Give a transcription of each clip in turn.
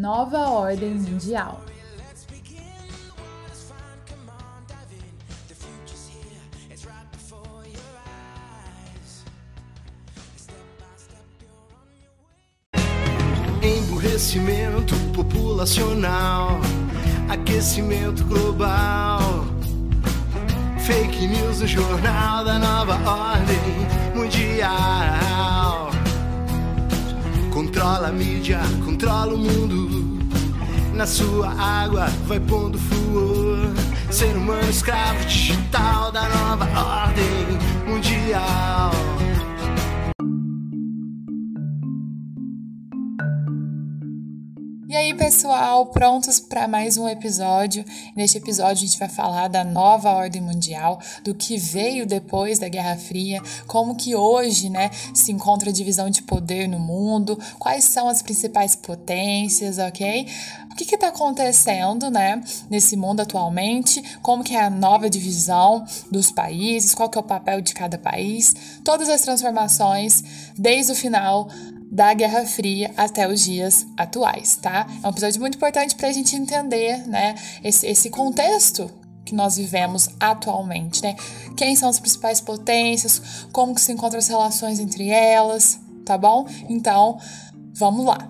Nova Ordem Mundial. Emburrecimento populacional, aquecimento global, fake news no jornal da nova ordem mundial. Controla a mídia, controla o mundo. Na sua água vai pondo flúor. Ser humano escravo digital da nova ordem mundial. E aí, pessoal, prontos para mais um episódio? Neste episódio, a gente vai falar da nova ordem mundial, do que veio depois da Guerra Fria, como que hoje, né, se encontra a divisão de poder no mundo, quais são as principais potências, ok? O que está acontecendo, né, nesse mundo atualmente? Como que é a nova divisão dos países? Qual que é o papel de cada país? Todas as transformações desde o final da Guerra Fria até os dias atuais, tá? É um episódio muito importante para a gente entender, né, esse, esse contexto que nós vivemos atualmente, né? Quem são as principais potências, como que se encontram as relações entre elas, tá bom? Então, vamos lá.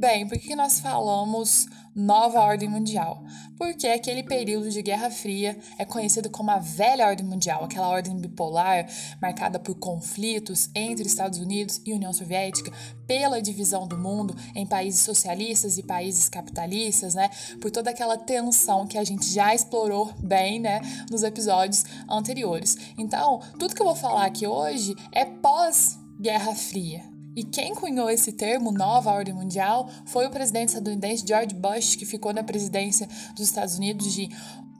Bem, por que nós falamos nova ordem mundial? Porque aquele período de Guerra Fria é conhecido como a velha ordem mundial, aquela ordem bipolar marcada por conflitos entre Estados Unidos e União Soviética, pela divisão do mundo em países socialistas e países capitalistas, né? Por toda aquela tensão que a gente já explorou bem, né, nos episódios anteriores. Então, tudo que eu vou falar aqui hoje é pós Guerra Fria, e quem cunhou esse termo, nova ordem mundial, foi o presidente estadunidense George Bush, que ficou na presidência dos Estados Unidos de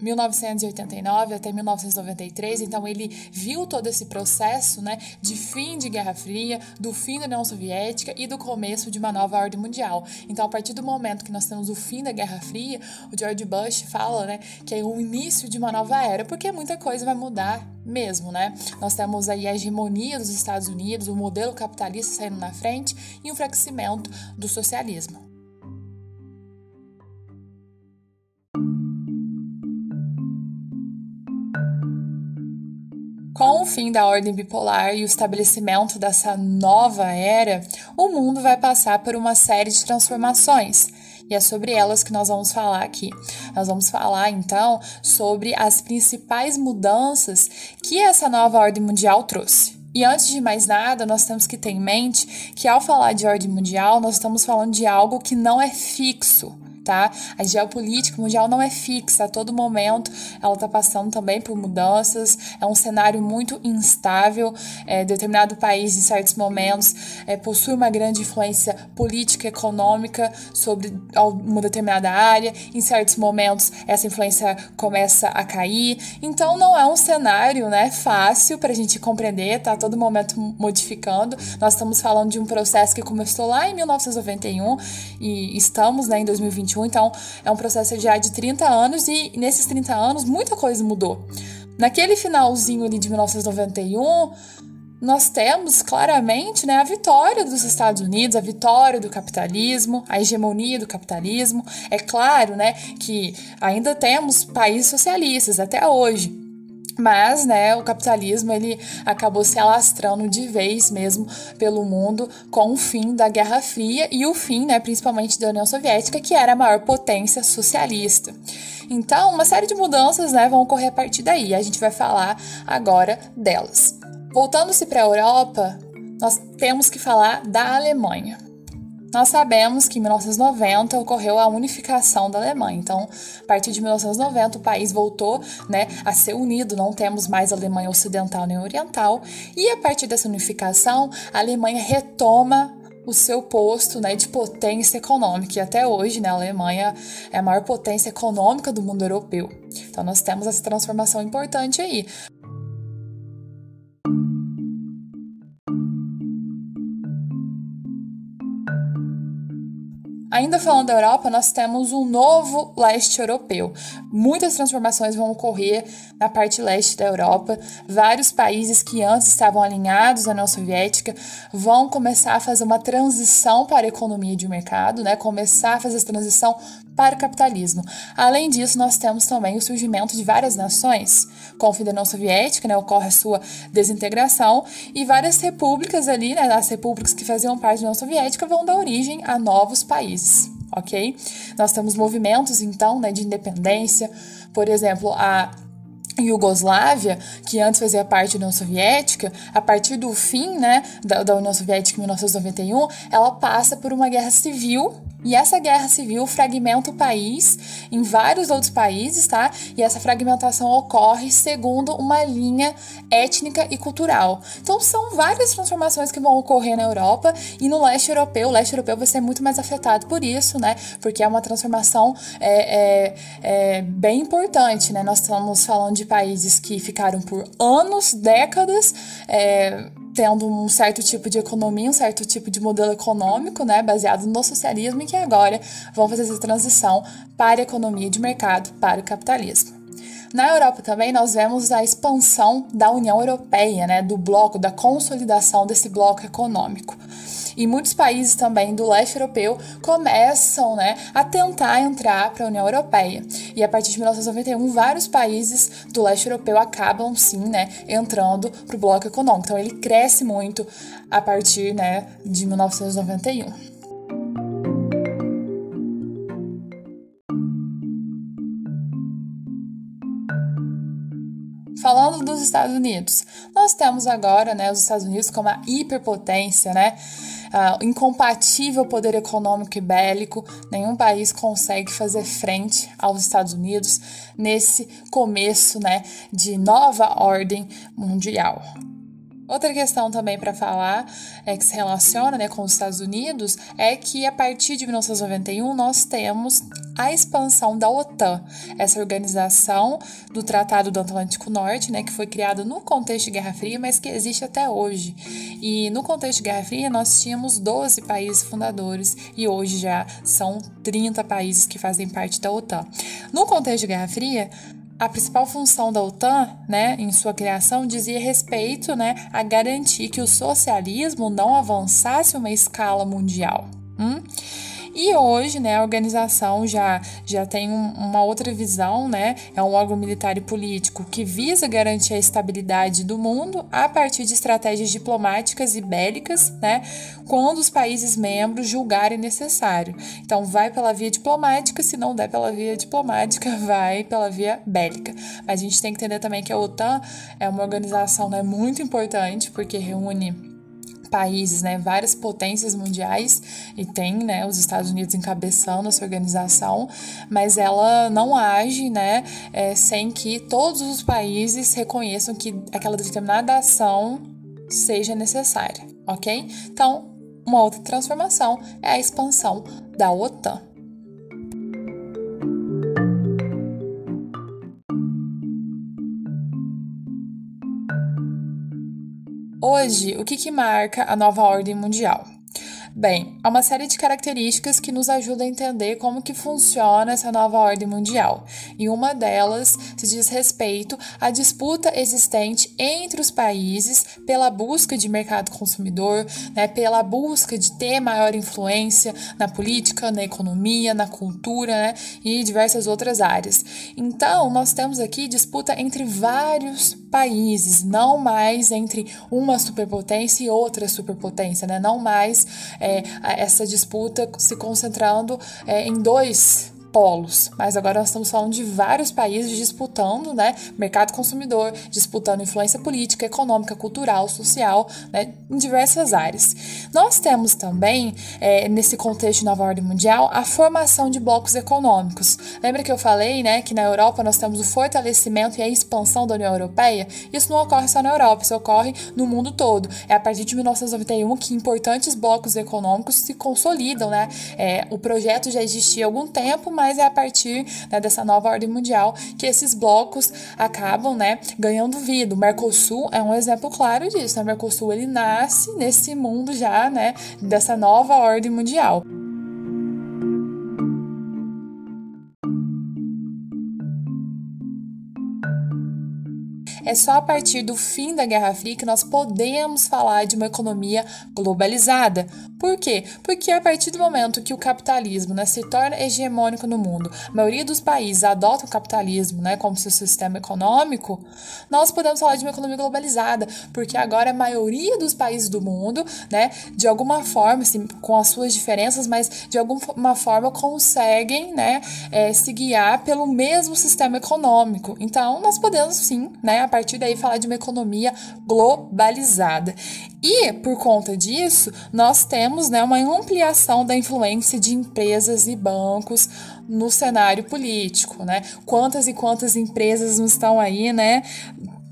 1989 até 1993, então ele viu todo esse processo né, de fim de Guerra Fria, do fim da União Soviética e do começo de uma nova ordem mundial. Então, a partir do momento que nós temos o fim da Guerra Fria, o George Bush fala né, que é o início de uma nova era, porque muita coisa vai mudar mesmo, né? Nós temos aí a hegemonia dos Estados Unidos, o modelo capitalista saindo na frente e o enfraquecimento do socialismo. Fim da ordem bipolar e o estabelecimento dessa nova era, o mundo vai passar por uma série de transformações. E é sobre elas que nós vamos falar aqui. Nós vamos falar então sobre as principais mudanças que essa nova ordem mundial trouxe. E antes de mais nada, nós temos que ter em mente que ao falar de ordem mundial, nós estamos falando de algo que não é fixo tá? A geopolítica mundial não é fixa, a todo momento ela está passando também por mudanças, é um cenário muito instável, é, determinado país em certos momentos é, possui uma grande influência política e econômica sobre uma determinada área, em certos momentos essa influência começa a cair, então não é um cenário né, fácil para a gente compreender, tá? A todo momento modificando, nós estamos falando de um processo que começou lá em 1991 e estamos né, em 2021 2021, então é um processo já de 30 anos e nesses 30 anos muita coisa mudou. Naquele finalzinho ali de 1991, nós temos claramente né, a vitória dos Estados Unidos, a vitória do capitalismo, a hegemonia do capitalismo. É claro né, que ainda temos países socialistas até hoje, mas, né, o capitalismo ele acabou se alastrando de vez mesmo pelo mundo com o fim da Guerra Fria e o fim, né, principalmente da União Soviética, que era a maior potência socialista. Então, uma série de mudanças, né, vão ocorrer a partir daí. A gente vai falar agora delas. Voltando-se para a Europa, nós temos que falar da Alemanha. Nós sabemos que em 1990 ocorreu a unificação da Alemanha. Então, a partir de 1990, o país voltou né, a ser unido, não temos mais Alemanha Ocidental nem Oriental. E a partir dessa unificação, a Alemanha retoma o seu posto né, de potência econômica. E até hoje, né, a Alemanha é a maior potência econômica do mundo europeu. Então, nós temos essa transformação importante aí. Ainda falando da Europa, nós temos um novo leste europeu. Muitas transformações vão ocorrer na parte leste da Europa. Vários países que antes estavam alinhados à União Soviética vão começar a fazer uma transição para a economia de mercado, né? Começar a fazer essa transição para o capitalismo. Além disso, nós temos também o surgimento de várias nações. Com o fim da União Soviética, né, ocorre a sua desintegração e várias repúblicas ali, né, as repúblicas que faziam parte da União Soviética, vão dar origem a novos países ok? Nós temos movimentos, então, né, de independência, por exemplo, a Iugoslávia, que antes fazia parte da União Soviética, a partir do fim né, da, da União Soviética em 1991, ela passa por uma guerra civil e essa guerra civil fragmenta o país em vários outros países, tá? E essa fragmentação ocorre segundo uma linha étnica e cultural. Então são várias transformações que vão ocorrer na Europa e no leste europeu. O leste europeu vai ser muito mais afetado por isso, né? Porque é uma transformação é, é, é bem importante, né? Nós estamos falando de países que ficaram por anos, décadas, é, tendo um certo tipo de economia, um certo tipo de modelo econômico, né, baseado no socialismo, e que agora vão fazer essa transição para a economia de mercado, para o capitalismo. Na Europa também nós vemos a expansão da União Europeia, né, do bloco, da consolidação desse bloco econômico. E muitos países também do leste europeu começam né, a tentar entrar para a União Europeia. E a partir de 1991, vários países do leste europeu acabam sim né, entrando para o bloco econômico. Então ele cresce muito a partir né, de 1991. Falando dos Estados Unidos, nós temos agora né, os Estados Unidos como a hiperpotência, né? Uh, incompatível poder econômico e bélico, nenhum país consegue fazer frente aos Estados Unidos nesse começo né, de nova ordem mundial. Outra questão também para falar, é que se relaciona né, com os Estados Unidos, é que a partir de 1991 nós temos a expansão da OTAN, essa organização do Tratado do Atlântico Norte, né, que foi criada no contexto de Guerra Fria, mas que existe até hoje. E no contexto de Guerra Fria nós tínhamos 12 países fundadores e hoje já são 30 países que fazem parte da OTAN. No contexto de Guerra Fria, a principal função da OTAN, né, em sua criação, dizia respeito, né, a garantir que o socialismo não avançasse uma escala mundial. Hum? E hoje, né, a organização já, já tem um, uma outra visão, né? É um órgão militar e político que visa garantir a estabilidade do mundo a partir de estratégias diplomáticas e bélicas, né? Quando os países membros julgarem necessário. Então, vai pela via diplomática, se não der pela via diplomática, vai pela via bélica. A gente tem que entender também que a OTAN é uma organização né, muito importante, porque reúne países, né, várias potências mundiais e tem, né, os Estados Unidos encabeçando essa organização, mas ela não age, né, é, sem que todos os países reconheçam que aquela determinada ação seja necessária, ok? Então, uma outra transformação é a expansão da OTAN. Hoje, o que, que marca a nova ordem mundial? Bem, há uma série de características que nos ajudam a entender como que funciona essa nova ordem mundial. E uma delas se diz respeito à disputa existente entre os países pela busca de mercado consumidor, né, pela busca de ter maior influência na política, na economia, na cultura né, e diversas outras áreas. Então, nós temos aqui disputa entre vários países, não mais entre uma superpotência e outra superpotência, né? não mais é, essa disputa se concentrando é, em dois polos, mas agora nós estamos falando de vários países disputando, né, mercado consumidor, disputando influência política, econômica, cultural, social, né, em diversas áreas. Nós temos também, é, nesse contexto de nova ordem mundial, a formação de blocos econômicos. Lembra que eu falei, né, que na Europa nós temos o fortalecimento e a expansão da União Europeia? Isso não ocorre só na Europa, isso ocorre no mundo todo. É a partir de 1991 que importantes blocos econômicos se consolidam, né? É, o projeto já existia há algum tempo, mas é a partir né, dessa nova ordem mundial que esses blocos acabam né, ganhando vida. O Mercosul é um exemplo claro disso. Né? O Mercosul ele nasce nesse mundo já né, dessa nova ordem mundial. É só a partir do fim da Guerra Fria que nós podemos falar de uma economia globalizada. Por quê? Porque a partir do momento que o capitalismo né, se torna hegemônico no mundo, a maioria dos países adota o capitalismo né, como seu sistema econômico, nós podemos falar de uma economia globalizada, porque agora a maioria dos países do mundo, né, de alguma forma, assim, com as suas diferenças, mas de alguma forma conseguem né, é, se guiar pelo mesmo sistema econômico. Então, nós podemos sim, né, a partir daí, falar de uma economia globalizada. E, por conta disso, nós temos né, uma ampliação da influência de empresas e bancos no cenário político, né? Quantas e quantas empresas não estão aí, né?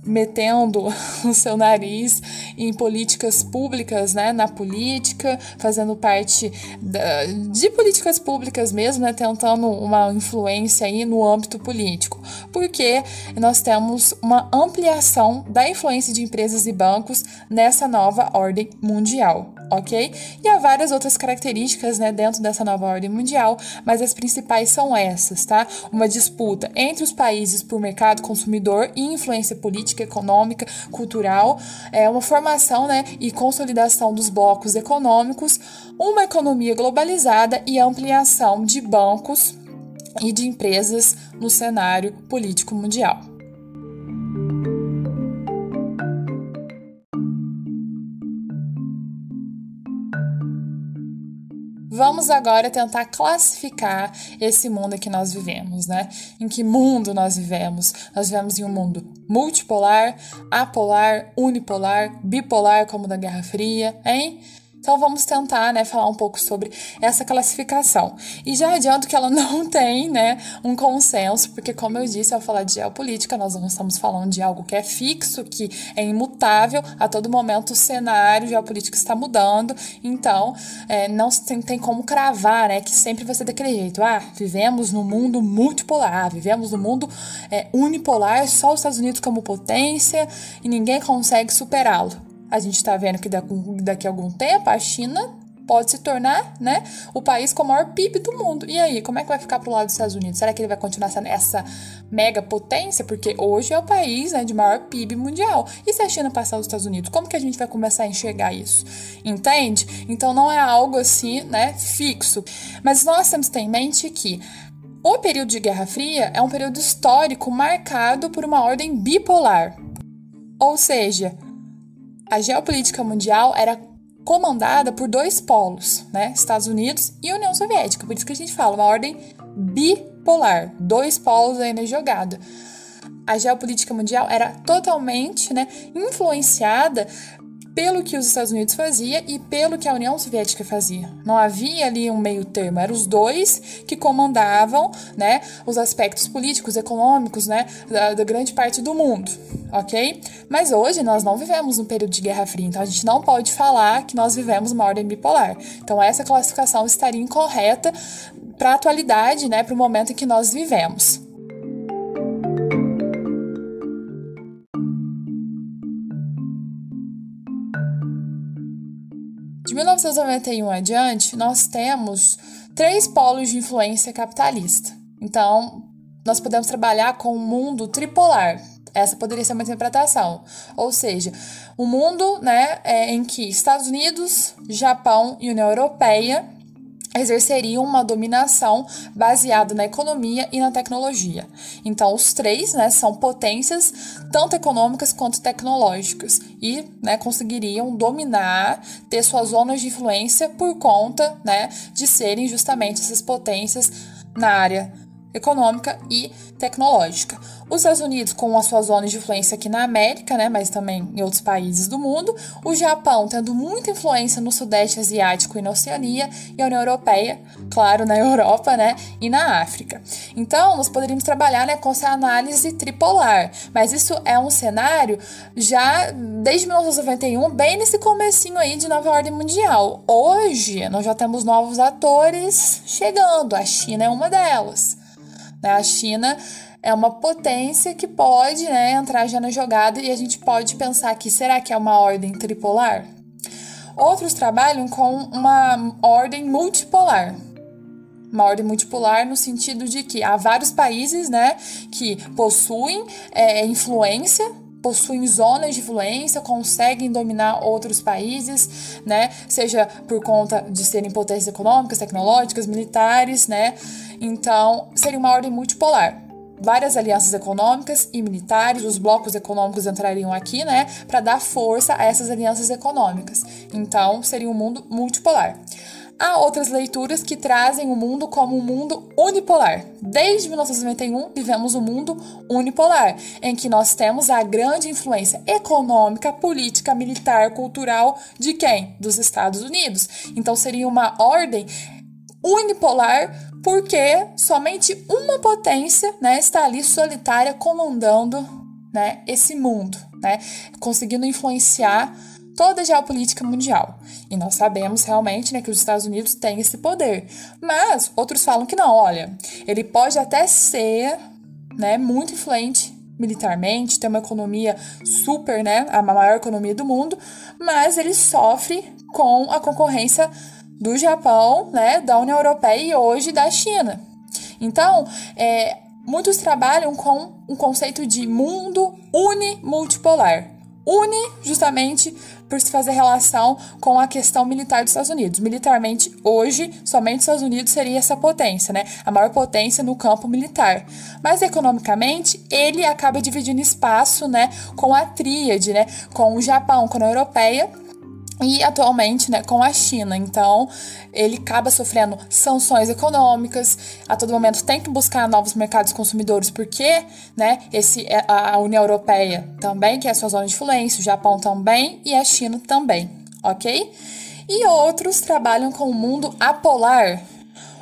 Metendo o seu nariz em políticas públicas, né, na política, fazendo parte da, de políticas públicas mesmo, né, tentando uma influência aí no âmbito político, porque nós temos uma ampliação da influência de empresas e bancos nessa nova ordem mundial ok? E há várias outras características né, dentro dessa nova ordem mundial, mas as principais são essas, tá? Uma disputa entre os países por mercado consumidor e influência política, econômica, cultural, é uma formação né, e consolidação dos blocos econômicos, uma economia globalizada e ampliação de bancos e de empresas no cenário político mundial. Vamos agora tentar classificar esse mundo que nós vivemos, né? Em que mundo nós vivemos? Nós vivemos em um mundo multipolar, apolar, unipolar, bipolar, como da Guerra Fria, hein? Então vamos tentar, né, falar um pouco sobre essa classificação. E já adianto que ela não tem, né, um consenso, porque como eu disse, ao falar de geopolítica, nós não estamos falando de algo que é fixo, que é imutável, a todo momento o cenário geopolítico está mudando, então é, não tem, tem como cravar, né, que sempre vai ser daquele jeito. Ah, vivemos num mundo multipolar, vivemos num mundo é, unipolar, só os Estados Unidos como potência e ninguém consegue superá-lo. A gente está vendo que daqui a algum tempo a China pode se tornar, né, o país com o maior PIB do mundo. E aí, como é que vai ficar pro lado dos Estados Unidos? Será que ele vai continuar sendo essa mega potência? Porque hoje é o país né, de maior PIB mundial. E se a China passar os Estados Unidos, como que a gente vai começar a enxergar isso? Entende? Então não é algo assim, né, fixo. Mas nós temos que ter em mente que o período de Guerra Fria é um período histórico marcado por uma ordem bipolar. Ou seja, a geopolítica mundial era comandada por dois polos, né? Estados Unidos e União Soviética. Por isso que a gente fala uma ordem bipolar, dois polos ainda jogada. A geopolítica mundial era totalmente, né, influenciada pelo que os Estados Unidos fazia e pelo que a União Soviética fazia. Não havia ali um meio termo, eram os dois que comandavam, né, os aspectos políticos, econômicos, né, da, da grande parte do mundo, ok? Mas hoje nós não vivemos um período de Guerra Fria, então a gente não pode falar que nós vivemos uma ordem bipolar. Então essa classificação estaria incorreta para a atualidade, né, para o momento em que nós vivemos. 1991 adiante, nós temos três polos de influência capitalista. Então, nós podemos trabalhar com um mundo tripolar. Essa poderia ser uma interpretação. Ou seja, um mundo né, é, em que Estados Unidos, Japão e União Europeia exerceriam uma dominação baseada na economia e na tecnologia. Então, os três né, são potências tanto econômicas quanto tecnológicas e né, conseguiriam dominar, ter suas zonas de influência por conta né, de serem justamente essas potências na área econômica e tecnológica. Os Estados Unidos com a sua zona de influência aqui na América, né, mas também em outros países do mundo, o Japão tendo muita influência no Sudeste Asiático e na Oceania, e a União Europeia, claro, na Europa, né, e na África. Então, nós poderíamos trabalhar, né, com essa análise tripolar, mas isso é um cenário já desde 1991, bem nesse comecinho aí de nova ordem mundial. Hoje, nós já temos novos atores chegando, a China é uma delas. Né? A China é uma potência que pode né, entrar já na jogada e a gente pode pensar que será que é uma ordem tripolar? Outros trabalham com uma ordem multipolar. Uma ordem multipolar no sentido de que há vários países né, que possuem é, influência possuem zonas de influência, conseguem dominar outros países, né? Seja por conta de serem potências econômicas, tecnológicas, militares, né? Então, seria uma ordem multipolar. Várias alianças econômicas e militares, os blocos econômicos entrariam aqui, né, para dar força a essas alianças econômicas. Então, seria um mundo multipolar. Há outras leituras que trazem o mundo como um mundo unipolar. Desde 1991, vivemos um mundo unipolar, em que nós temos a grande influência econômica, política, militar, cultural de quem? Dos Estados Unidos. Então seria uma ordem unipolar porque somente uma potência né, está ali solitária comandando né, esse mundo, né, conseguindo influenciar toda a geopolítica mundial. E nós sabemos realmente né, que os Estados Unidos têm esse poder. Mas outros falam que não, olha, ele pode até ser né, muito influente militarmente, ter uma economia super, né, a maior economia do mundo, mas ele sofre com a concorrência do Japão, né, da União Europeia e hoje da China. Então, é, muitos trabalham com um conceito de mundo unimultipolar. Une justamente por se fazer relação com a questão militar dos Estados Unidos. Militarmente, hoje, somente os Estados Unidos seria essa potência, né? A maior potência no campo militar. Mas economicamente, ele acaba dividindo espaço, né, com a tríade, né, com o Japão, com a União Europeia e atualmente né, com a China. Então, ele acaba sofrendo sanções econômicas, a todo momento tem que buscar novos mercados consumidores, porque né, esse, é, a União Europeia também, que é sua zona de influência, o Japão também e a China também, ok? E outros trabalham com o mundo apolar,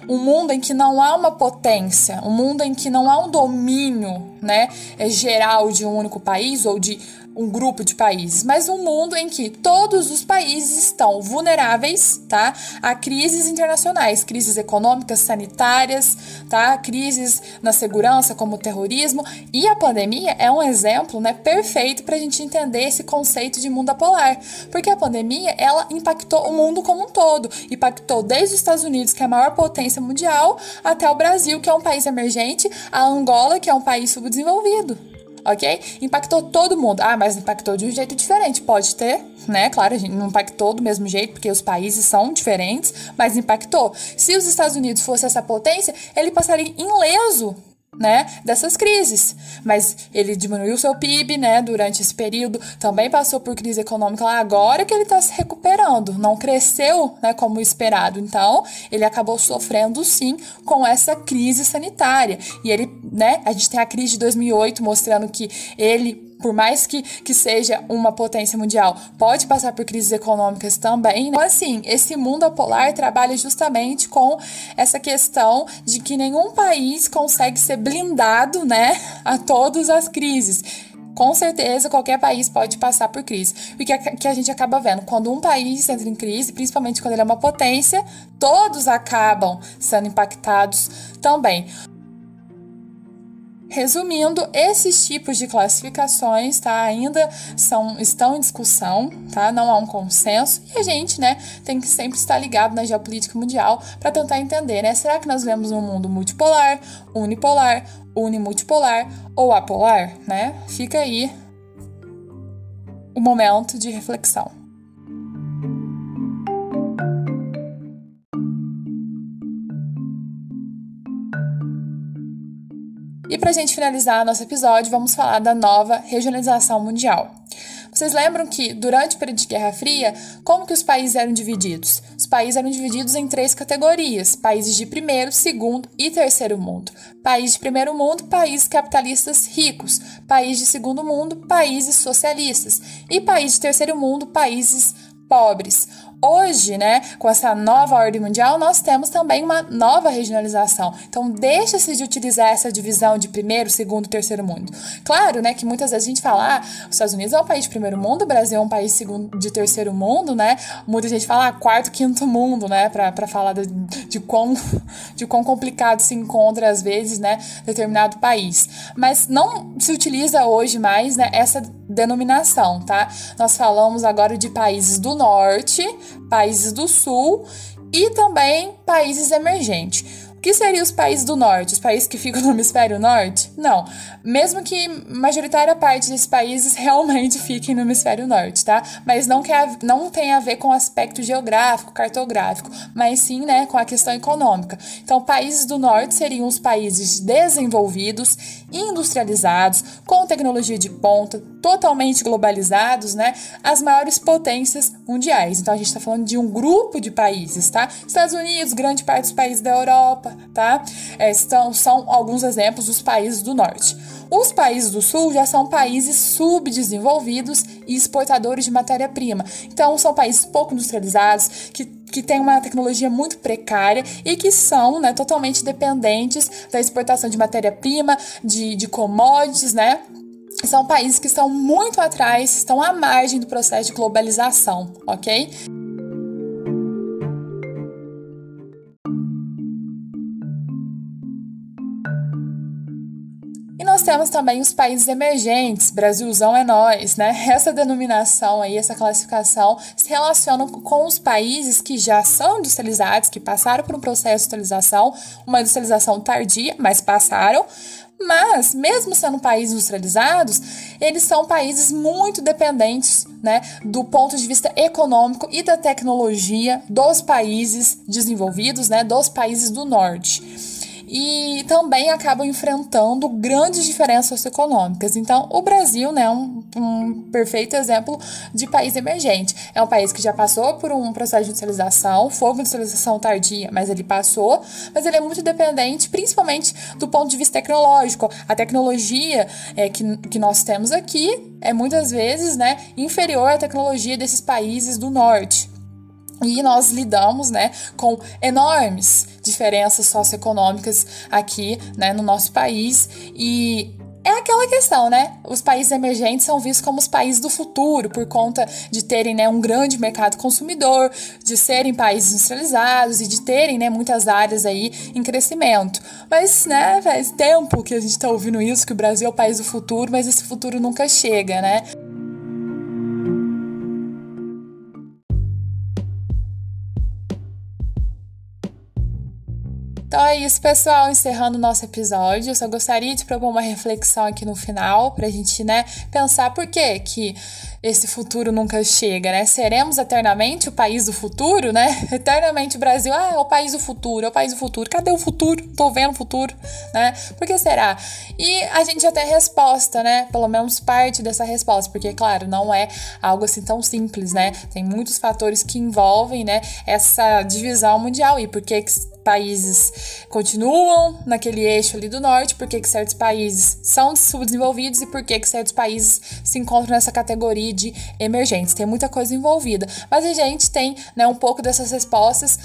um mundo em que não há uma potência, um mundo em que não há um domínio né, geral de um único país ou de um grupo de países, mas um mundo em que todos os países estão vulneráveis, tá, a crises internacionais, crises econômicas, sanitárias, tá, crises na segurança como o terrorismo. E a pandemia é um exemplo, né, perfeito para a gente entender esse conceito de mundo apolar, porque a pandemia ela impactou o mundo como um todo, impactou desde os Estados Unidos que é a maior potência mundial até o Brasil que é um país emergente, a Angola que é um país subdesenvolvido ok? Impactou todo mundo. Ah, mas impactou de um jeito diferente. Pode ter, né? Claro, a gente não impactou do mesmo jeito, porque os países são diferentes, mas impactou. Se os Estados Unidos fosse essa potência, ele passaria ileso né, dessas crises. Mas ele diminuiu seu PIB, né, durante esse período, também passou por crise econômica lá agora que ele está se recuperando, não cresceu, né, como esperado. Então, ele acabou sofrendo sim com essa crise sanitária. E ele, né, a gente tem a crise de 2008 mostrando que ele por mais que, que seja uma potência mundial, pode passar por crises econômicas também. Né? Então, assim, esse mundo apolar trabalha justamente com essa questão de que nenhum país consegue ser blindado, né, a todas as crises com certeza qualquer país pode passar por crise. O que que a gente acaba vendo? Quando um país entra em crise, principalmente quando ele é uma potência, todos acabam sendo impactados também. Resumindo, esses tipos de classificações, tá, ainda são, estão em discussão, tá? Não há um consenso e a gente, né, tem que sempre estar ligado na geopolítica mundial para tentar entender, né? Será que nós vemos um mundo multipolar, unipolar, unimultipolar ou apolar, né? Fica aí o momento de reflexão. E para a gente finalizar nosso episódio, vamos falar da nova regionalização mundial. Vocês lembram que, durante o período de Guerra Fria, como que os países eram divididos? Os países eram divididos em três categorias: países de primeiro, segundo e terceiro mundo. País de primeiro mundo, países capitalistas ricos. País de segundo mundo, países socialistas. E país de terceiro mundo, países pobres. Hoje, né, com essa nova ordem mundial, nós temos também uma nova regionalização. Então, deixa-se de utilizar essa divisão de primeiro, segundo, terceiro mundo. Claro, né, que muitas vezes a gente fala, ah, os Estados Unidos é um país de primeiro mundo, o Brasil é um país segundo, de terceiro mundo, né? Muita gente fala ah, quarto, quinto mundo, né, para falar de, de, quão, de quão complicado se encontra às vezes, né, determinado país. Mas não se utiliza hoje mais, né, essa denominação, tá? Nós falamos agora de países do norte, países do sul e também países emergentes. O que seriam os países do norte? Os países que ficam no hemisfério norte? Não. Mesmo que majoritária parte desses países realmente fiquem no hemisfério norte, tá? Mas não, quer, não tem a ver com aspecto geográfico, cartográfico, mas sim, né, com a questão econômica. Então, países do norte seriam os países desenvolvidos, industrializados, com tecnologia de ponta, totalmente globalizados, né? As maiores potências mundiais. Então, a gente está falando de um grupo de países, tá? Estados Unidos, grande parte dos países da Europa, tá? É, são, são alguns exemplos dos países do norte. Os países do sul já são países subdesenvolvidos e exportadores de matéria-prima. Então, são países pouco industrializados, que, que têm uma tecnologia muito precária e que são né, totalmente dependentes da exportação de matéria-prima, de, de commodities, né? São países que estão muito atrás, estão à margem do processo de globalização, ok? Temos também os países emergentes, Brasilzão é nós, né? Essa denominação aí, essa classificação se relaciona com os países que já são industrializados, que passaram por um processo de industrialização, uma industrialização tardia, mas passaram. Mas, mesmo sendo países industrializados, eles são países muito dependentes, né, do ponto de vista econômico e da tecnologia dos países desenvolvidos, né, dos países do norte e também acabam enfrentando grandes diferenças socioeconômicas. Então, o Brasil né, é um, um perfeito exemplo de país emergente. É um país que já passou por um processo de industrialização, foi uma industrialização tardia, mas ele passou, mas ele é muito dependente, principalmente do ponto de vista tecnológico. A tecnologia é, que, que nós temos aqui é muitas vezes né, inferior à tecnologia desses países do norte. E nós lidamos, né, com enormes diferenças socioeconômicas aqui, né, no nosso país e é aquela questão, né? Os países emergentes são vistos como os países do futuro por conta de terem né, um grande mercado consumidor, de serem países industrializados e de terem né, muitas áreas aí em crescimento. Mas, né, faz tempo que a gente está ouvindo isso, que o Brasil é o país do futuro, mas esse futuro nunca chega, né? Então é isso, pessoal. Encerrando o nosso episódio, eu só gostaria de propor uma reflexão aqui no final pra gente, né, pensar por que que esse futuro nunca chega, né? Seremos eternamente o país do futuro, né? Eternamente o Brasil, ah, é o país do futuro, é o país do futuro. Cadê o futuro? Tô vendo o futuro, né? Por que será? E a gente já tem resposta, né? Pelo menos parte dessa resposta, porque, claro, não é algo assim tão simples, né? Tem muitos fatores que envolvem, né, essa divisão mundial. E por que países continuam naquele eixo ali do norte, por que certos países são subdesenvolvidos e por que certos países se encontram nessa categoria de emergentes. Tem muita coisa envolvida, mas a gente tem né, um pouco dessas respostas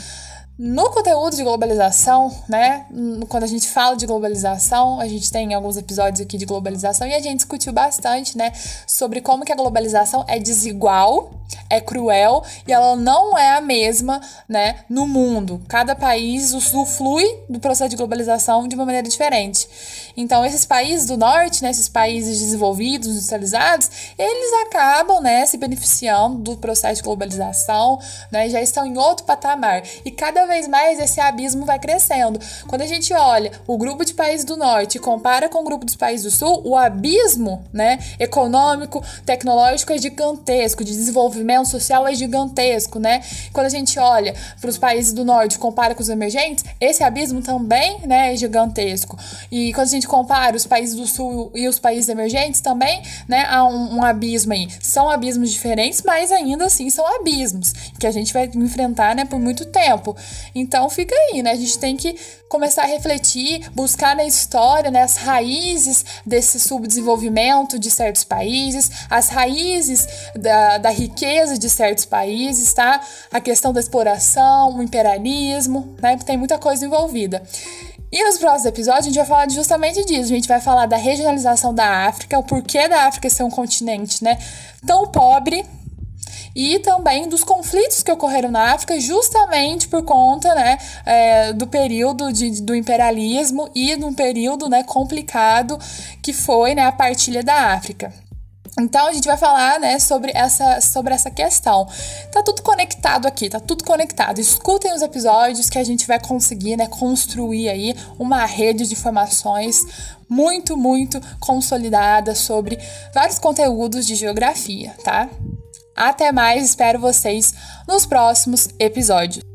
no conteúdo de globalização, né? Quando a gente fala de globalização, a gente tem alguns episódios aqui de globalização e a gente discutiu bastante, né, sobre como que a globalização é desigual, é cruel e ela não é a mesma, né, no mundo. Cada país usufrui do processo de globalização de uma maneira diferente. Então, esses países do norte, né, esses países desenvolvidos, industrializados, eles acabam, né, se beneficiando do processo de globalização, né, já estão em outro patamar. E cada vez mais esse abismo vai crescendo. Quando a gente olha o grupo de países do norte e compara com o grupo dos países do sul, o abismo, né, econômico, tecnológico é gigantesco, de desenvolvimento social é gigantesco, né? Quando a gente olha para os países do norte e compara com os emergentes, esse abismo também, né, é gigantesco. E quando a gente compara os países do sul e os países emergentes também, né, há um, um abismo aí. São abismos diferentes, mas ainda assim são abismos que a gente vai enfrentar, né, por muito tempo. Então fica aí, né? A gente tem que começar a refletir, buscar na história né, as raízes desse subdesenvolvimento de certos países, as raízes da, da riqueza de certos países, tá? A questão da exploração, o imperialismo, né? Tem muita coisa envolvida. E nos próximos episódios a gente vai falar justamente disso. A gente vai falar da regionalização da África, o porquê da África ser um continente, né, tão pobre e também dos conflitos que ocorreram na África justamente por conta né, é, do período de, do imperialismo e de um período né, complicado que foi né, a partilha da África. Então a gente vai falar, né, sobre essa, sobre essa questão. Tá tudo conectado aqui, tá tudo conectado. Escutem os episódios que a gente vai conseguir, né, construir aí uma rede de informações muito, muito consolidada sobre vários conteúdos de geografia, tá? Até mais, espero vocês nos próximos episódios.